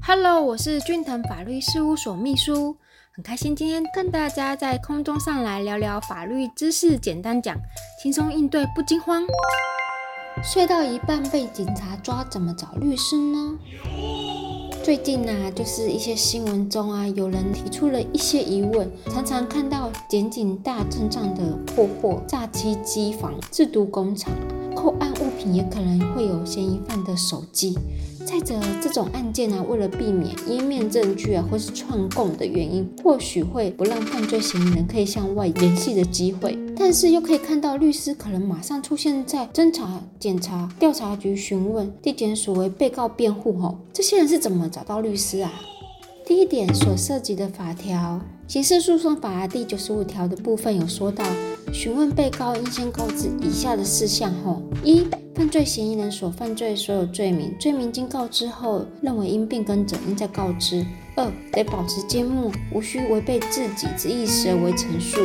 Hello，我是俊腾法律事务所秘书，很开心今天跟大家在空中上来聊聊法律知识，简单讲，轻松应对不惊慌。睡到一半被警察抓，怎么找律师呢？最近啊，就是一些新闻中啊，有人提出了一些疑问，常常看到检警大阵仗的破获诈欺机房、制毒工厂。扣案物品也可能会有嫌疑犯的手机。再者，这种案件呢，为了避免湮灭证据啊，或是串供的原因，或许会不让犯罪嫌疑人可以向外联系的机会。但是又可以看到，律师可能马上出现在侦查、检查、调查局询问，地检署为被告辩护后，这些人是怎么找到律师啊？第一点所涉及的法条，《刑事诉讼法》第九十五条的部分有说到。询问被告应先告知以下的事项后：一、犯罪嫌疑人所犯罪所有罪名，罪名经告知后认为应变更者，应再告知；二、得保持缄默，无需违背自己之意识而为陈述；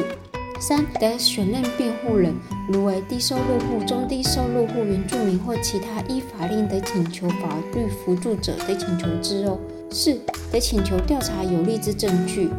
三、得选任辩护人，如为低收入户、中低收入户、原住民或其他依法令得请求法律辅助者，得请求之哦；四、得请求调查有利之证据。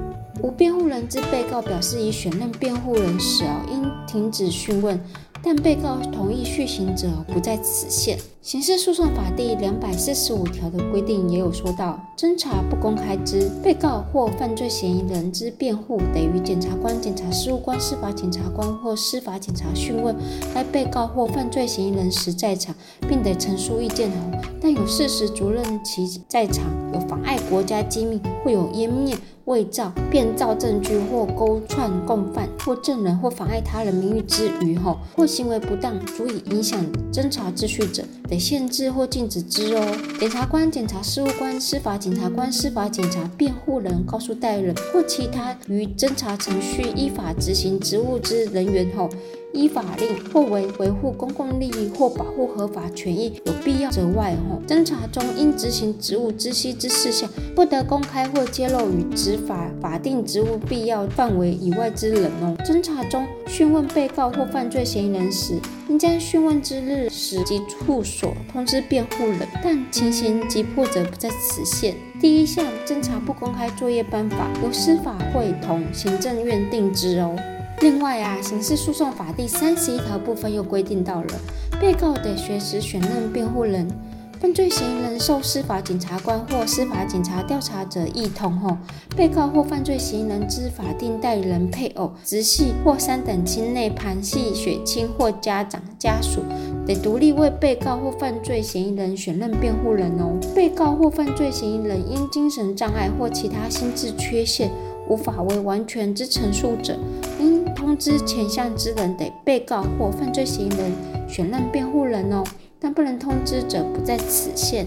无辩护人之被告表示已选任辩护人时，应停止讯问。但被告同意续行者不在此限。刑事诉讼法第两百四十五条的规定也有说到，侦查不公开之被告或犯罪嫌疑人之辩护，得于检察官、检察事务官、司法检察官或司法检察讯问该被告或犯罪嫌疑人时在场，并得陈述意见后，但有事实足认其在场，有妨碍国家机密或有湮灭、伪造、变造证据或勾串共犯或证人或妨碍他人名誉之余后，或行为不当，足以影响侦查秩序者，得限制或禁止之哦。检察官、检察事务官、司法检察官、司法检察辩护人、告诉代理人或其他于侦查程序依法执行职务之人员后。依法令或为维护公共利益或保护合法权益有必要者外，吼，侦查中应执行职务知悉之事项，不得公开或揭露与执法法定职务必要范围以外之人哦。侦查中讯问被告或犯罪嫌疑人时，应将讯问之日时及处所通知辩护人，但情形急迫者不在此限。第一项侦查不公开作业办法由司法会同行政院定之哦。另外啊，刑事诉讼法第三十一条部分又规定到了，被告得随时选任辩护人，犯罪嫌疑人受司法检察官或司法警察调查者一同后，被告或犯罪嫌疑人之法定代理人、配偶、直系或三等亲内旁系血亲或家长家属，得独立为被告或犯罪嫌疑人选任辩护人哦。被告或犯罪嫌疑人因精神障碍或其他心智缺陷，无法为完全之陈述者，应。通知前项之人得被告或犯罪嫌疑人选任辩护人哦，但不能通知者不在此限。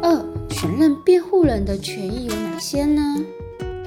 二、选任辩护人的权益有哪些呢？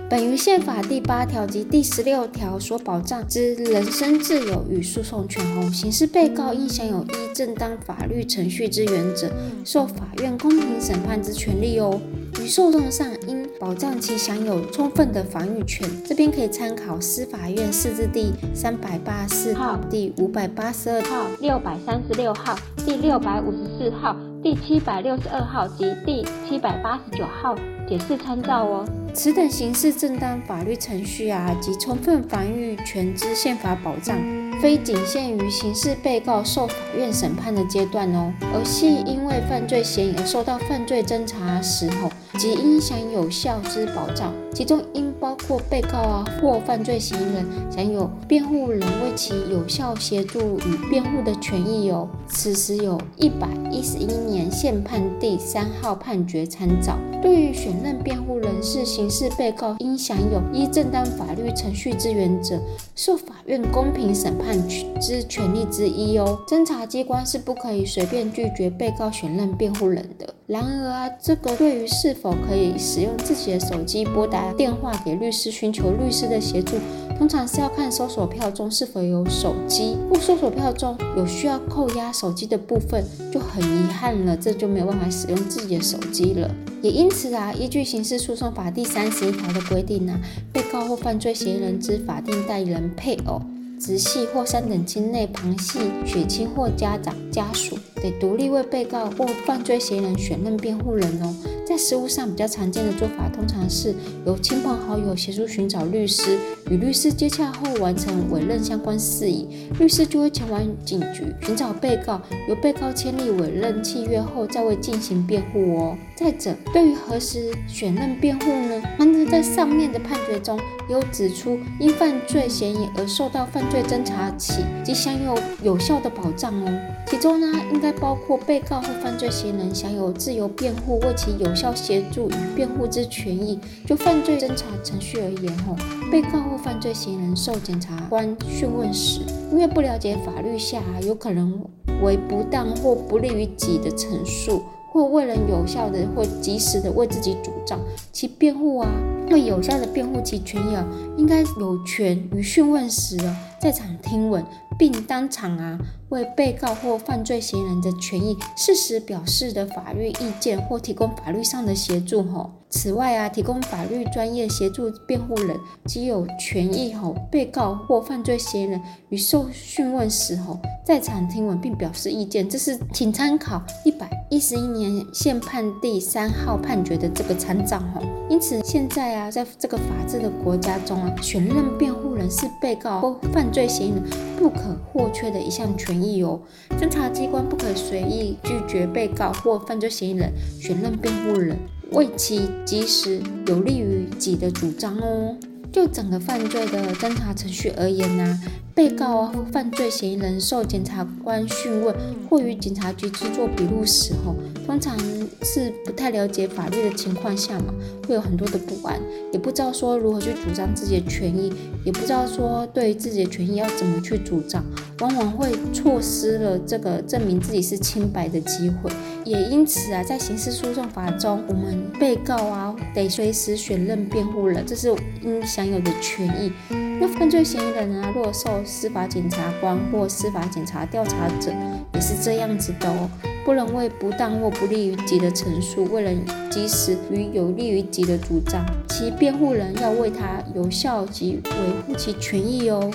本于宪法第八条及第十六条所保障之人身自由与诉讼权后，刑事被告应享有依正当法律程序之原则，受法院公平审判之权利哦。于诉讼上应保障其享有充分的防御权，这边可以参考司法院释字第三百八十四号、第五百八十二号、六百三十六号、第六百五十四号、第七百六十二号及第七百八十九号。解释参照哦。此等刑事正当法律程序啊及充分防御权之宪法保障，非仅限于刑事被告受法院审判的阶段哦，而系因为犯罪嫌疑而受到犯罪侦查时候。及应享有效之保障，其中应包括被告啊或犯罪嫌疑人享有辩护人为其有效协助与辩护的权益有。此时有一百一十一年宪判第三号判决参照。对于选任辩护人是刑事被告，应享有依正当法律程序之原则，受法院公平审判之权利之一哦。侦查机关是不可以随便拒绝被告选任辩护人的。然而啊，这个对于是否可以使用自己的手机拨打电话给律师寻求律师的协助，通常是要看搜索票中是否有手机。不搜索票中有需要扣押手机的部分，就很遗憾了，这就没有办法使用自己的手机了。也因此啊，依据刑事诉讼法第三十一条的规定呢，被告或犯罪嫌疑人之法定代理人、配偶。直系或三等亲内旁系血亲或家长家属得独立为被告或犯罪嫌疑人选任辩护人哦。在实务上比较常见的做法，通常是由亲朋好友协助寻找律师，与律师接洽后完成委任相关事宜，律师就会前往警局寻找被告，由被告签立委任契约后再为进行辩护哦。再者，对于何时选任辩护呢？安德在上面的判决中有指出，因犯罪嫌疑而受到犯罪侦查起即享有有效的保障哦。其中呢，应该包括被告或犯罪嫌疑人享有自由辩护，为其有效协助与辩护之权益。就犯罪侦查程序而言，哦，被告犯罪嫌疑人受检察官讯问时，因为不了解法律下有可能为不当或不利于己的陈述，或未能有效的或及时的为自己主张其辩护啊，为有效的辩护其权益啊，应该有权于讯问时啊，在场听闻。并当场啊为被告或犯罪嫌疑人的权益事实表示的法律意见或提供法律上的协助吼。此外啊，提供法律专业协助辩护人即有权益吼，被告或犯罪嫌疑人于受讯问时候在场听闻并表示意见。这是请参考一百一十一年宪判第三号判决的这个参照吼。因此现在啊，在这个法治的国家中啊，选任辩护人是被告或犯罪嫌疑人不。可或缺的一项权益哦，侦查机关不可随意拒绝被告或犯罪嫌疑人选任辩护人，为其及时有利于己的主张哦。就整个犯罪的侦查程序而言呢，被告啊或犯罪嫌疑人受检察官讯问或与警察局制作笔录时候，通常是不太了解法律的情况下嘛，会有很多的不安，也不知道说如何去主张自己的权益，也不知道说对于自己的权益要怎么去主张，往往会错失了这个证明自己是清白的机会。也因此啊，在刑事诉讼法中，我们被告啊得随时选任辩护人，这是应享有的权益。那犯罪嫌疑人啊，若受司法检察官或司法检察调查者，也是这样子的哦，不能为不当或不利于己的陈述，为了及时与有利于己的主张，其辩护人要为他有效及维护其权益哦。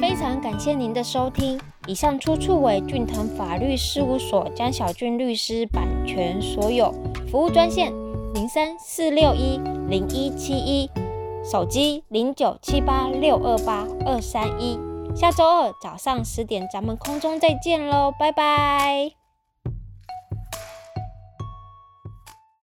非常感谢您的收听。以上出处为俊腾法律事务所江小俊律师版权所有。服务专线零三四六一零一七一，手机零九七八六二八二三一。下周二早上十点，咱们空中再见喽，拜拜。